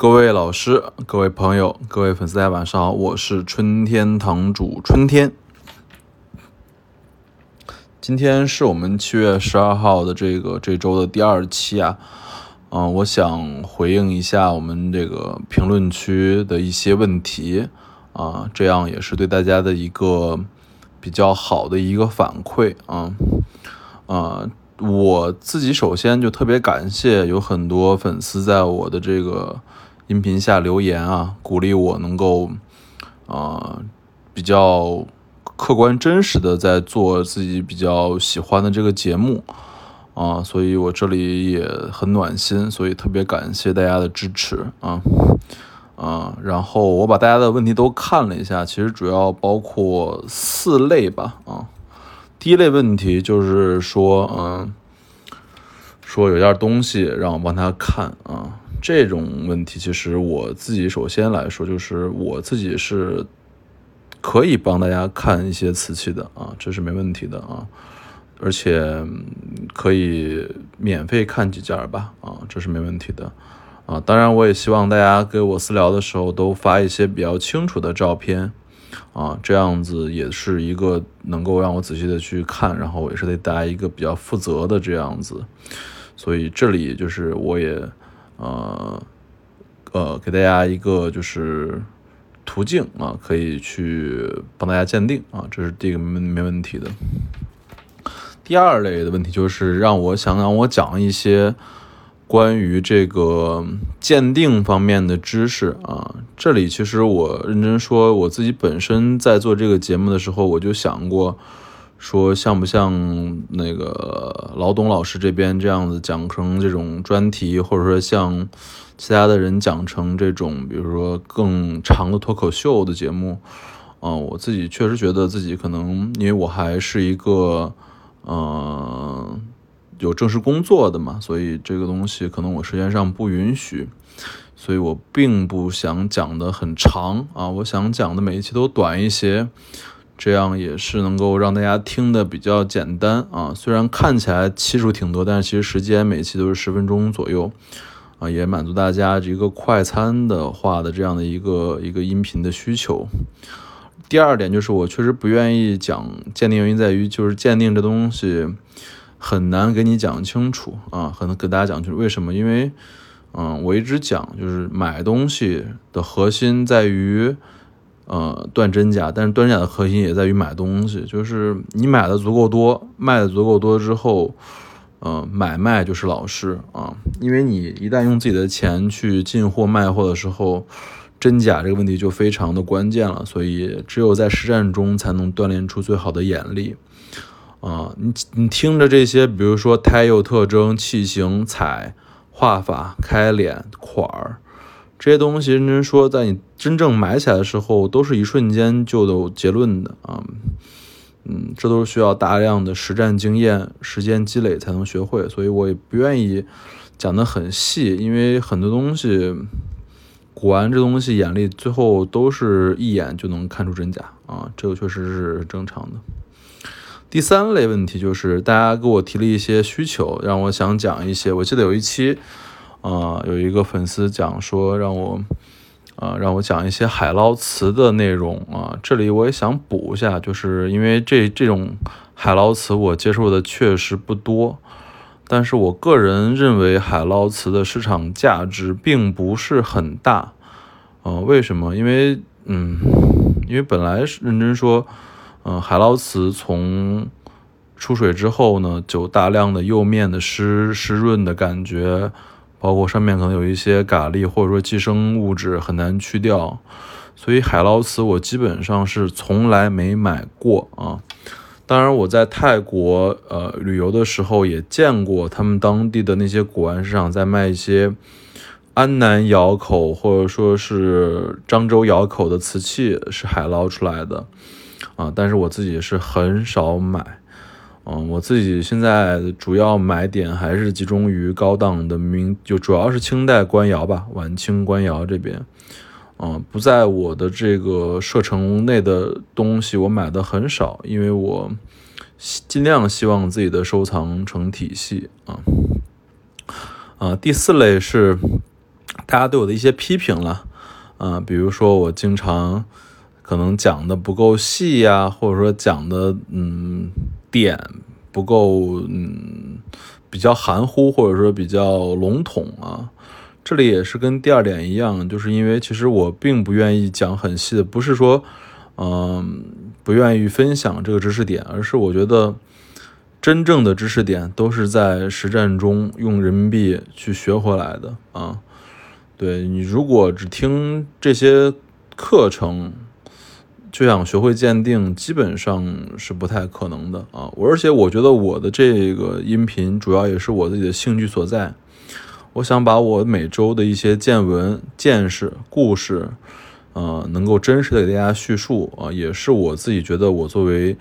各位老师、各位朋友、各位粉丝，大家晚上好，我是春天堂主春天。今天是我们七月十二号的这个这周的第二期啊，嗯，我想回应一下我们这个评论区的一些问题啊，这样也是对大家的一个比较好的一个反馈啊，啊，我自己首先就特别感谢有很多粉丝在我的这个。音频下留言啊，鼓励我能够，啊，比较客观真实的在做自己比较喜欢的这个节目，啊，所以我这里也很暖心，所以特别感谢大家的支持啊，啊，然后我把大家的问题都看了一下，其实主要包括四类吧，啊，第一类问题就是说，嗯，说有件东西让我帮他看啊。这种问题，其实我自己首先来说，就是我自己是可以帮大家看一些瓷器的啊，这是没问题的啊，而且可以免费看几件吧啊，这是没问题的啊。当然，我也希望大家给我私聊的时候都发一些比较清楚的照片啊，这样子也是一个能够让我仔细的去看，然后也是对大家一个比较负责的这样子。所以这里就是我也。呃，呃，给大家一个就是途径啊，可以去帮大家鉴定啊，这是第一个没没问题的。第二类的问题就是让我想让我讲一些关于这个鉴定方面的知识啊。这里其实我认真说，我自己本身在做这个节目的时候，我就想过。说像不像那个老董老师这边这样子讲成这种专题，或者说像其他的人讲成这种，比如说更长的脱口秀的节目，啊，我自己确实觉得自己可能，因为我还是一个，嗯，有正式工作的嘛，所以这个东西可能我时间上不允许，所以我并不想讲的很长啊，我想讲的每一期都短一些。这样也是能够让大家听的比较简单啊，虽然看起来期数挺多，但是其实时间每期都是十分钟左右啊，也满足大家一个快餐的话的这样的一个一个音频的需求。第二点就是我确实不愿意讲鉴定，原因在于就是鉴定这东西很难给你讲清楚啊，很难给大家讲清楚为什么？因为嗯，我一直讲就是买东西的核心在于。呃，断真假，但是断假的核心也在于买东西，就是你买的足够多，卖的足够多之后，呃，买卖就是老师啊，因为你一旦用自己的钱去进货卖货的时候，真假这个问题就非常的关键了，所以只有在实战中才能锻炼出最好的眼力啊。你你听着这些，比如说胎釉特征、器型、彩画法、开脸款儿。这些东西，认真说，在你真正买起来的时候，都是一瞬间就有结论的啊。嗯，这都是需要大量的实战经验、时间积累才能学会，所以我也不愿意讲得很细，因为很多东西，古玩这东西眼力最后都是一眼就能看出真假啊，这个确实是正常的。第三类问题就是大家给我提了一些需求，让我想讲一些。我记得有一期。啊，有一个粉丝讲说让我，啊，让我讲一些海捞瓷的内容啊。这里我也想补一下，就是因为这这种海捞瓷我接触的确实不多，但是我个人认为海捞瓷的市场价值并不是很大。呃，为什么？因为，嗯，因为本来是认真说，嗯，海捞瓷从出水之后呢，就大量的釉面的湿湿润的感觉。包括上面可能有一些蛤蜊或者说寄生物质很难去掉，所以海捞瓷我基本上是从来没买过啊。当然我在泰国呃旅游的时候也见过他们当地的那些古玩市场在卖一些安南窑口或者说是漳州窑口的瓷器是海捞出来的啊，但是我自己是很少买。嗯，我自己现在主要买点还是集中于高档的明，就主要是清代官窑吧，晚清官窑这边。嗯，不在我的这个射程内的东西，我买的很少，因为我尽量希望自己的收藏成体系啊。啊，第四类是大家对我的一些批评了，啊，比如说我经常可能讲的不够细呀，或者说讲的嗯点不够嗯比较含糊，或者说比较笼统啊。这里也是跟第二点一样，就是因为其实我并不愿意讲很细的，不是说嗯不愿意分享这个知识点，而是我觉得。真正的知识点都是在实战中用人民币去学回来的啊！对你如果只听这些课程就想学会鉴定，基本上是不太可能的啊！我而且我觉得我的这个音频主要也是我自己的兴趣所在，我想把我每周的一些见闻、见识、故事，呃，能够真实的给大家叙述啊，也是我自己觉得我作为。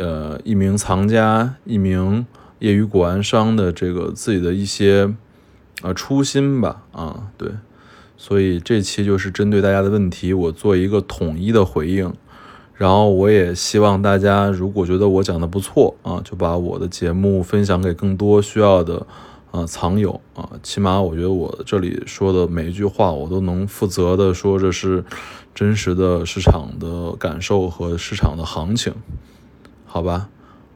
呃，一名藏家，一名业余古玩商的这个自己的一些呃初心吧，啊，对，所以这期就是针对大家的问题，我做一个统一的回应。然后我也希望大家，如果觉得我讲的不错啊，就把我的节目分享给更多需要的啊藏友啊。起码我觉得我这里说的每一句话，我都能负责的说这是真实的市场的感受和市场的行情。好吧，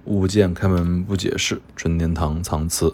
物件开门不解释，纯天堂藏词。